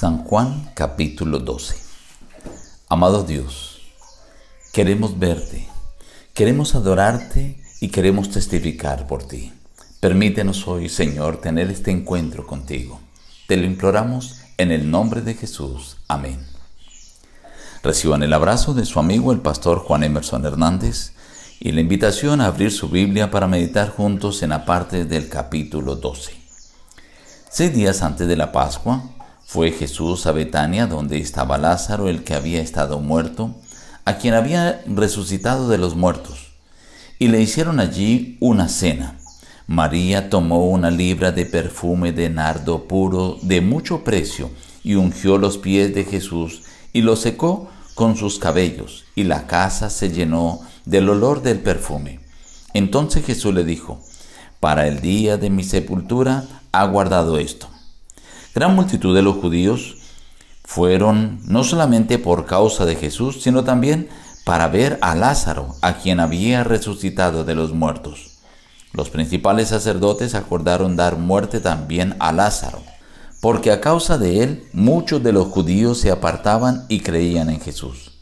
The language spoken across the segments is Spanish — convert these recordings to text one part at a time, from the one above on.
San Juan capítulo 12 Amado Dios, queremos verte, queremos adorarte y queremos testificar por ti. Permítenos hoy, Señor, tener este encuentro contigo. Te lo imploramos en el nombre de Jesús. Amén. Reciban el abrazo de su amigo el pastor Juan Emerson Hernández y la invitación a abrir su Biblia para meditar juntos en la parte del capítulo 12. Seis días antes de la Pascua, fue Jesús a Betania, donde estaba Lázaro, el que había estado muerto, a quien había resucitado de los muertos, y le hicieron allí una cena. María tomó una libra de perfume de nardo puro de mucho precio y ungió los pies de Jesús y los secó con sus cabellos, y la casa se llenó del olor del perfume. Entonces Jesús le dijo, Para el día de mi sepultura ha guardado esto Gran multitud de los judíos fueron no solamente por causa de Jesús, sino también para ver a Lázaro, a quien había resucitado de los muertos. Los principales sacerdotes acordaron dar muerte también a Lázaro, porque a causa de él muchos de los judíos se apartaban y creían en Jesús.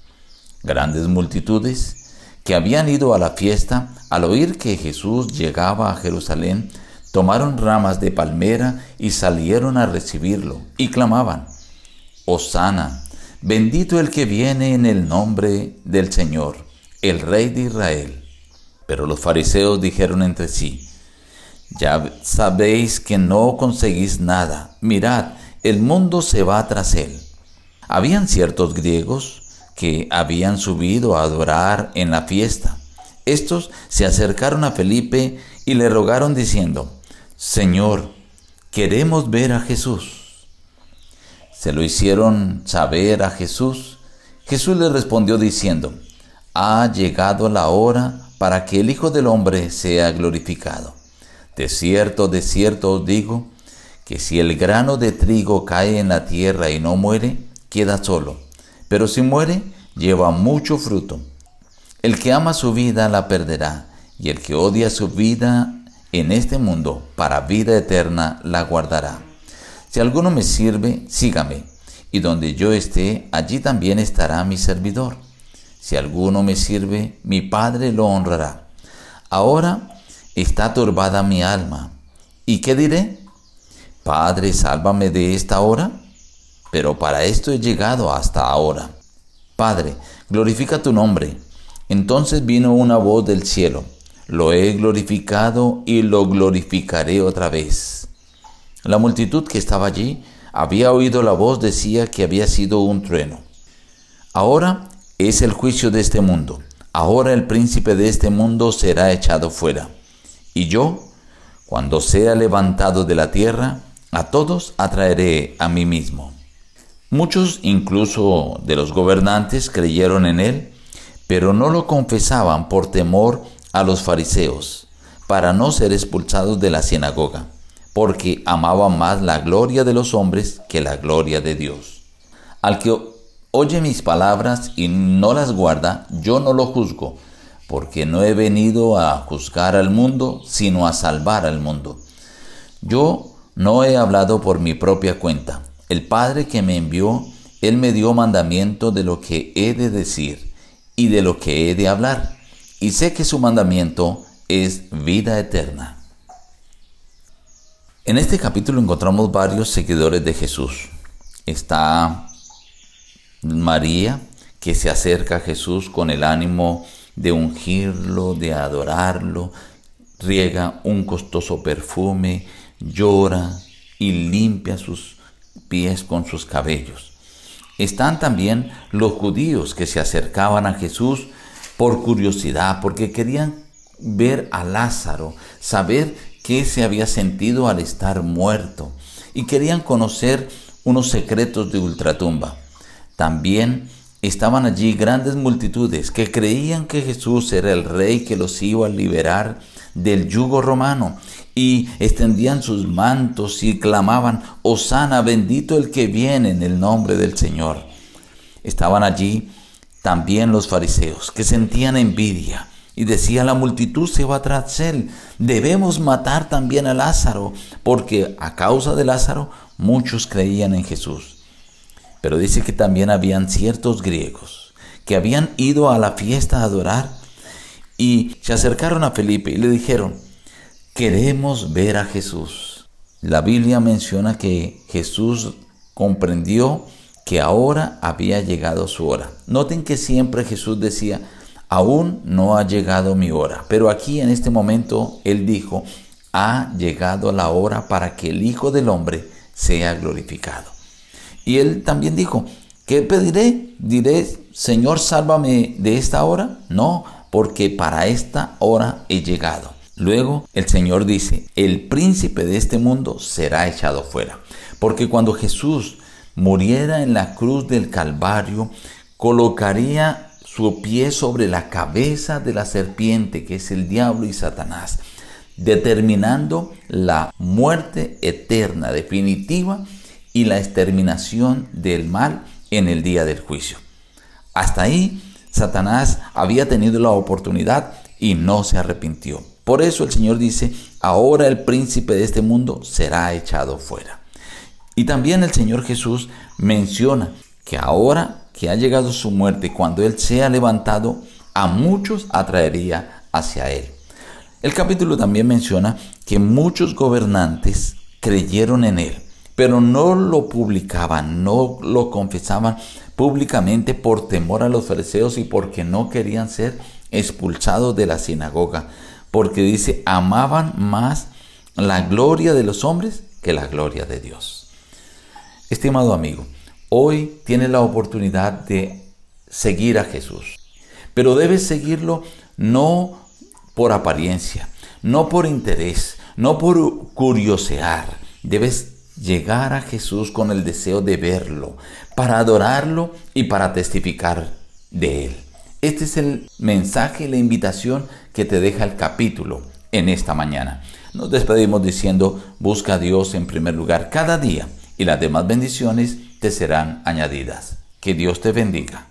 Grandes multitudes que habían ido a la fiesta al oír que Jesús llegaba a Jerusalén tomaron ramas de palmera y salieron a recibirlo, y clamaban, Osana, bendito el que viene en el nombre del Señor, el Rey de Israel. Pero los fariseos dijeron entre sí, ya sabéis que no conseguís nada, mirad, el mundo se va tras él. Habían ciertos griegos que habían subido a adorar en la fiesta. Estos se acercaron a Felipe y le rogaron diciendo, Señor, queremos ver a Jesús. Se lo hicieron saber a Jesús. Jesús le respondió diciendo, ha llegado la hora para que el Hijo del Hombre sea glorificado. De cierto, de cierto os digo, que si el grano de trigo cae en la tierra y no muere, queda solo, pero si muere, lleva mucho fruto. El que ama su vida la perderá, y el que odia su vida en este mundo para vida eterna la guardará. Si alguno me sirve, sígame, y donde yo esté, allí también estará mi servidor. Si alguno me sirve, mi Padre lo honrará. Ahora está turbada mi alma. ¿Y qué diré? Padre, sálvame de esta hora. Pero para esto he llegado hasta ahora. Padre, glorifica tu nombre. Entonces vino una voz del cielo lo he glorificado y lo glorificaré otra vez. La multitud que estaba allí había oído la voz, decía que había sido un trueno. Ahora es el juicio de este mundo. Ahora el príncipe de este mundo será echado fuera. Y yo, cuando sea levantado de la tierra, a todos atraeré a mí mismo. Muchos, incluso de los gobernantes, creyeron en él, pero no lo confesaban por temor a los fariseos para no ser expulsados de la sinagoga, porque amaban más la gloria de los hombres que la gloria de Dios. Al que oye mis palabras y no las guarda, yo no lo juzgo, porque no he venido a juzgar al mundo, sino a salvar al mundo. Yo no he hablado por mi propia cuenta. El Padre que me envió, Él me dio mandamiento de lo que he de decir y de lo que he de hablar y sé que su mandamiento es vida eterna. En este capítulo encontramos varios seguidores de Jesús. Está María, que se acerca a Jesús con el ánimo de ungirlo, de adorarlo, riega un costoso perfume, llora y limpia sus pies con sus cabellos. Están también los judíos que se acercaban a Jesús por curiosidad, porque querían ver a Lázaro, saber qué se había sentido al estar muerto y querían conocer unos secretos de ultratumba. También estaban allí grandes multitudes que creían que Jesús era el rey que los iba a liberar del yugo romano y extendían sus mantos y clamaban, Osana, bendito el que viene en el nombre del Señor. Estaban allí también los fariseos, que sentían envidia y decía la multitud se va tras él, debemos matar también a Lázaro, porque a causa de Lázaro muchos creían en Jesús. Pero dice que también habían ciertos griegos que habían ido a la fiesta a adorar y se acercaron a Felipe y le dijeron, queremos ver a Jesús. La Biblia menciona que Jesús comprendió que ahora había llegado su hora. Noten que siempre Jesús decía, aún no ha llegado mi hora. Pero aquí en este momento Él dijo, ha llegado la hora para que el Hijo del Hombre sea glorificado. Y Él también dijo, ¿qué pediré? Diré, Señor, sálvame de esta hora. No, porque para esta hora he llegado. Luego el Señor dice, el príncipe de este mundo será echado fuera. Porque cuando Jesús muriera en la cruz del Calvario, colocaría su pie sobre la cabeza de la serpiente, que es el diablo y Satanás, determinando la muerte eterna, definitiva, y la exterminación del mal en el día del juicio. Hasta ahí, Satanás había tenido la oportunidad y no se arrepintió. Por eso el Señor dice, ahora el príncipe de este mundo será echado fuera. Y también el Señor Jesús menciona que ahora que ha llegado su muerte, cuando Él sea levantado, a muchos atraería hacia Él. El capítulo también menciona que muchos gobernantes creyeron en Él, pero no lo publicaban, no lo confesaban públicamente por temor a los fariseos y porque no querían ser expulsados de la sinagoga, porque dice, amaban más la gloria de los hombres que la gloria de Dios. Estimado amigo, hoy tienes la oportunidad de seguir a Jesús, pero debes seguirlo no por apariencia, no por interés, no por curiosear. Debes llegar a Jesús con el deseo de verlo, para adorarlo y para testificar de él. Este es el mensaje y la invitación que te deja el capítulo en esta mañana. Nos despedimos diciendo, busca a Dios en primer lugar cada día y las demás bendiciones te serán añadidas. Que Dios te bendiga.